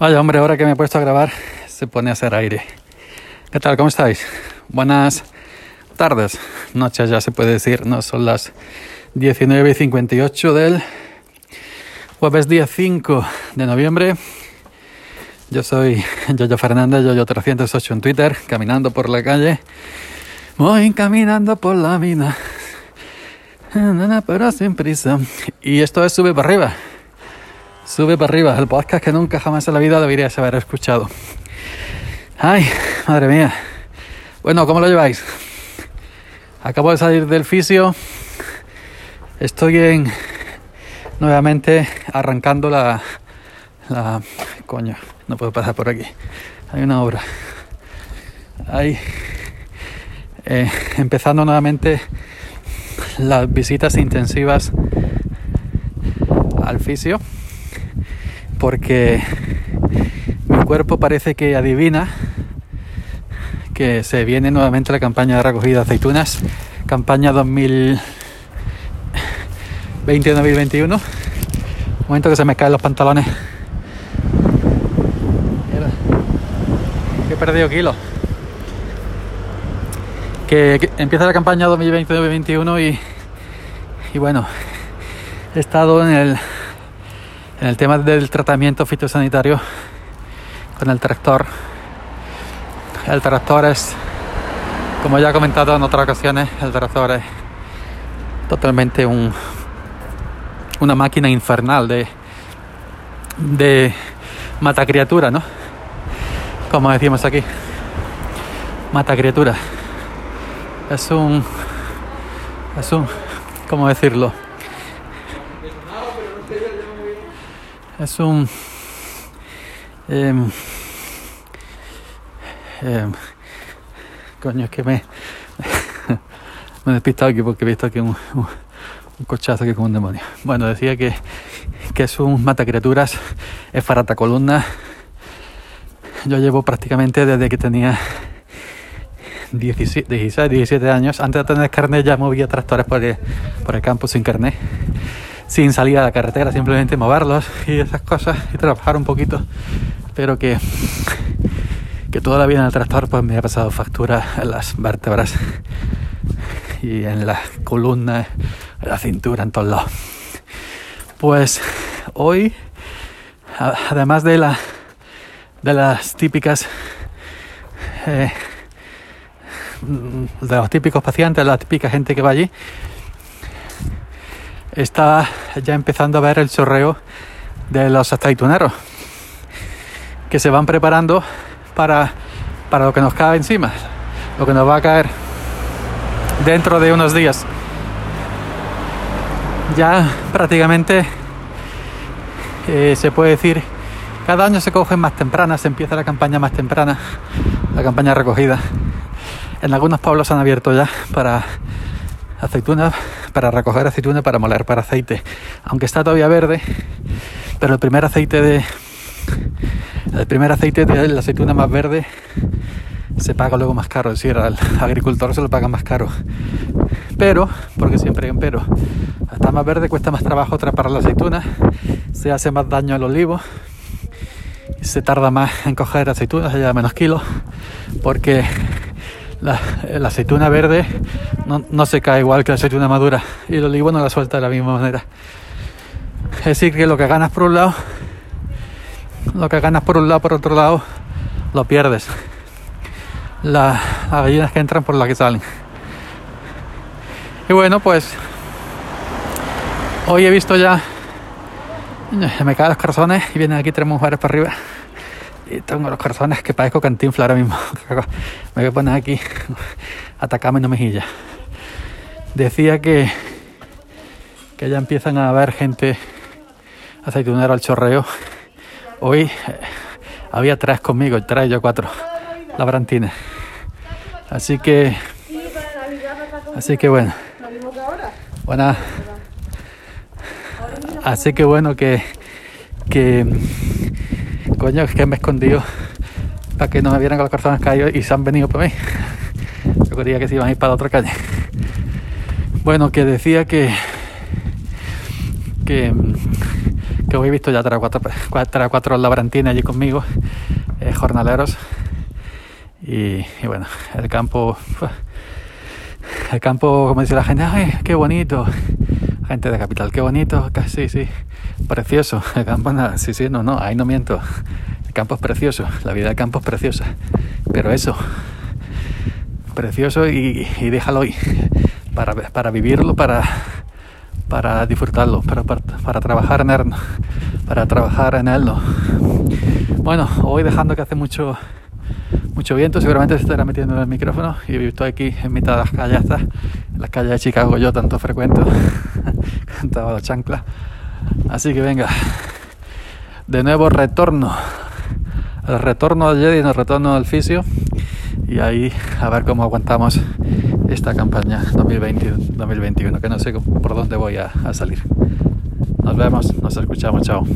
Vaya hombre, ahora que me he puesto a grabar, se pone a hacer aire. ¿Qué tal? ¿Cómo estáis? Buenas tardes, noches ya se puede decir, no son las 19 y 58 del jueves día 5 de noviembre. Yo soy Yoyo Fernández, Yoyo308 en Twitter, caminando por la calle. Voy caminando por la mina, pero sin prisa. Y esto es Sube para arriba. Sube para arriba, el podcast que nunca jamás en la vida deberías haber escuchado. Ay, madre mía. Bueno, ¿cómo lo lleváis? Acabo de salir del fisio. Estoy en nuevamente arrancando la la coño, no puedo pasar por aquí. Hay una obra. Ahí eh, empezando nuevamente las visitas intensivas al fisio porque mi cuerpo parece que adivina que se viene nuevamente la campaña de recogida de aceitunas, campaña 2020-2021. Momento que se me caen los pantalones. he perdido kilos. Que, empieza la campaña 2020-2021 y, y bueno, he estado en el en el tema del tratamiento fitosanitario con el tractor. El tractor es, como ya he comentado en otras ocasiones, el tractor es totalmente un, una máquina infernal de, de mata criatura, ¿no? Como decimos aquí, mata criatura. Es un, es un, ¿cómo decirlo? Es un eh, coño es que me me he despistado aquí porque he visto aquí un, un, cochazo que como un demonio. Bueno decía que, que es un mata criaturas es farata columna. Yo llevo prácticamente desde que tenía 16, 17 años. Antes de tener carnet ya movía tractores por el, por el campo sin carnet sin salir a la carretera, simplemente moverlos y esas cosas y trabajar un poquito. Pero que, que toda la vida en el tractor pues me ha pasado factura en las vértebras y en la columna, en la cintura, en todos lados. Pues hoy, además de la de las típicas eh, de los típicos pacientes, la típica gente que va allí, está ya empezando a ver el chorreo de los aceituneros que se van preparando para, para lo que nos cae encima, lo que nos va a caer dentro de unos días. Ya prácticamente eh, se puede decir, cada año se cogen más tempranas, se empieza la campaña más temprana, la campaña recogida. En algunos pueblos han abierto ya para aceitunas para recoger aceituna para moler para aceite. Aunque está todavía verde, pero el primer aceite de el primer aceite de la aceituna más verde se paga luego más caro, es decir, al agricultor se lo paga más caro. Pero, porque siempre hay un pero, está más verde cuesta más trabajo atrapar la aceituna, se hace más daño al olivo, se tarda más en coger aceitunas, se lleva menos kilos, porque la, aceituna verde no, se cae igual que la aceituna madura y el olivo no la suelta de la misma manera. Es decir, que lo que ganas por un lado, lo que ganas por un lado, por otro lado, lo pierdes. las gallinas que entran por las que salen. Y bueno, pues hoy he visto ya, me caen los corazones y vienen aquí tres mujeres para arriba. Tengo los corazones que parezco cantinfla ahora mismo. Me voy a poner aquí, atacarme no mejilla. Decía que, que ya empiezan a haber gente aceitunero al chorreo. Hoy eh, había tres conmigo, tres yo cuatro, labrantines. Así que, así que bueno. Buena. Así que bueno que, que coño, es que me he escondido para que no me vieran con las personas caídos y se han venido por mí. Yo quería que se iban a ir para la otra calle. Bueno, que decía que, que que hoy he visto ya tres cuatro, cuatro, cuatro labrantines allí conmigo, eh, jornaleros. Y, bueno, el campo, el campo, como dice la gente, ¡ay, qué bonito! Gente de capital, qué bonito, sí, sí, precioso. El campo, nada, sí, sí, no, no, ahí no miento. El campo es precioso, la vida del campo es preciosa. Pero eso, precioso y, déjalo ahí, para, para vivirlo, para para disfrutarlo, para, para, trabajar en él, para trabajar en él. Bueno, hoy dejando que hace mucho mucho viento, seguramente se estará metiendo en el micrófono y estoy aquí en mitad de las calles, en las calles de Chicago yo tanto frecuento, cantaba la chancla. Así que venga, de nuevo retorno, el retorno al Jedi, el retorno al fisio y ahí a ver cómo aguantamos esta campaña 2020-2021, que no sé por dónde voy a salir. Nos vemos, nos escuchamos, chao.